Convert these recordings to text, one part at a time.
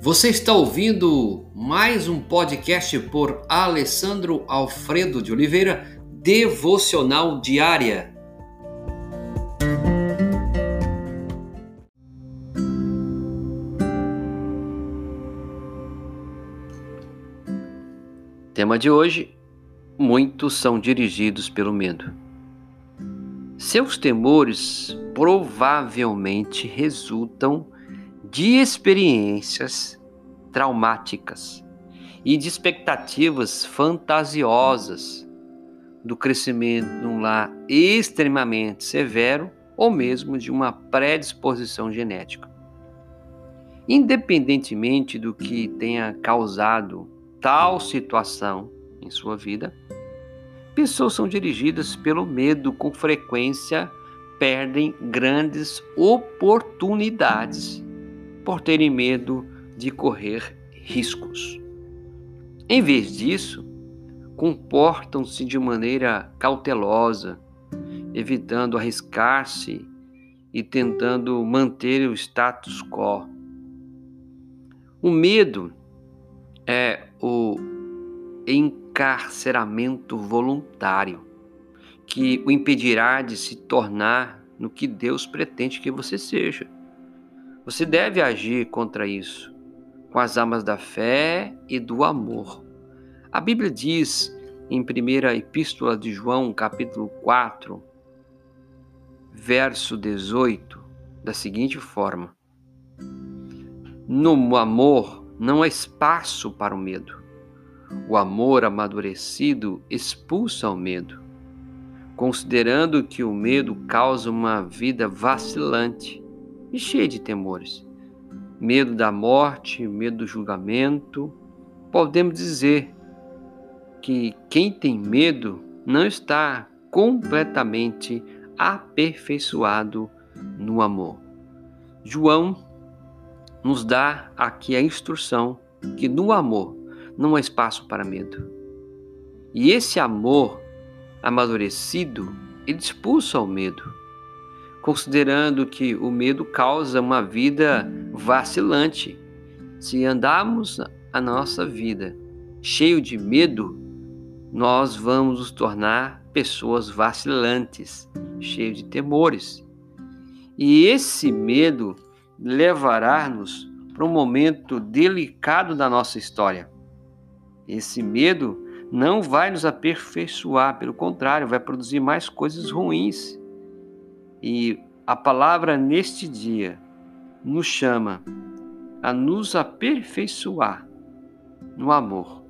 Você está ouvindo mais um podcast por Alessandro Alfredo de Oliveira, Devocional Diária. Tema de hoje: Muitos são dirigidos pelo medo. Seus temores provavelmente resultam de experiências traumáticas e de expectativas fantasiosas do crescimento num lar extremamente severo ou mesmo de uma predisposição genética. Independentemente do que tenha causado tal situação em sua vida, pessoas são dirigidas pelo medo com frequência perdem grandes oportunidades por terem medo de correr riscos. Em vez disso, comportam-se de maneira cautelosa, evitando arriscar-se e tentando manter o status quo. O medo é o encarceramento voluntário que o impedirá de se tornar no que Deus pretende que você seja. Você deve agir contra isso com as armas da fé e do amor. A Bíblia diz em 1 Epístola de João, capítulo 4, verso 18, da seguinte forma: No amor não há espaço para o medo. O amor amadurecido expulsa o medo, considerando que o medo causa uma vida vacilante e cheia de temores. Medo da morte, medo do julgamento. Podemos dizer que quem tem medo não está completamente aperfeiçoado no amor. João nos dá aqui a instrução que no amor não há espaço para medo. E esse amor amadurecido, ele expulsa o medo considerando que o medo causa uma vida vacilante. Se andarmos a nossa vida cheio de medo, nós vamos nos tornar pessoas vacilantes, cheios de temores. E esse medo levará-nos para um momento delicado da nossa história. Esse medo não vai nos aperfeiçoar, pelo contrário, vai produzir mais coisas ruins. E a palavra neste dia nos chama a nos aperfeiçoar no amor.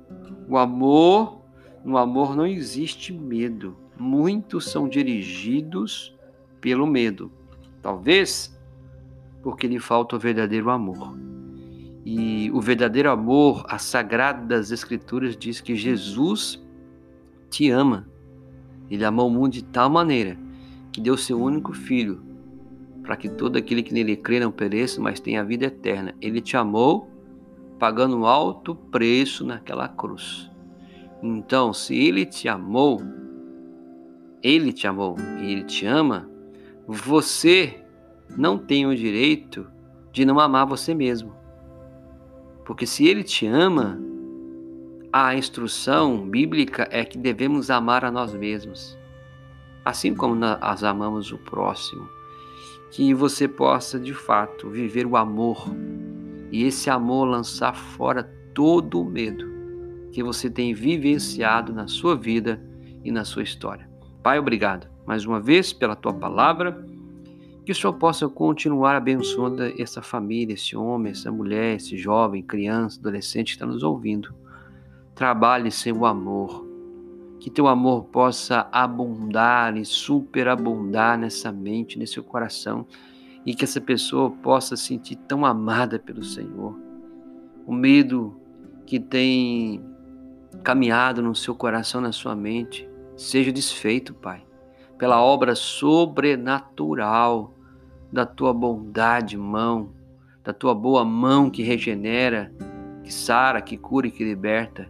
O amor, no amor não existe medo. Muitos são dirigidos pelo medo. Talvez porque lhe falta o verdadeiro amor. E o verdadeiro amor, a sagrada das Escrituras diz que Jesus te ama. Ele amou o mundo de tal maneira que deu seu único filho, para que todo aquele que nele crê não pereça, mas tenha a vida eterna. Ele te amou, pagando um alto preço naquela cruz. Então, se ele te amou, ele te amou e ele te ama, você não tem o direito de não amar você mesmo. Porque se ele te ama, a instrução bíblica é que devemos amar a nós mesmos assim como nós amamos o próximo. Que você possa de fato viver o amor e esse amor lançar fora todo o medo que você tem vivenciado na sua vida e na sua história. Pai, obrigado mais uma vez pela tua palavra. Que o Senhor possa continuar abençoando essa família, esse homem, essa mulher, esse jovem, criança, adolescente que está nos ouvindo. Trabalhe sem o amor que teu amor possa abundar e superabundar nessa mente, nesse coração, e que essa pessoa possa sentir tão amada pelo Senhor. O medo que tem caminhado no seu coração, na sua mente, seja desfeito, Pai, pela obra sobrenatural da tua bondade, mão, da tua boa mão que regenera, que sara, que cura e que liberta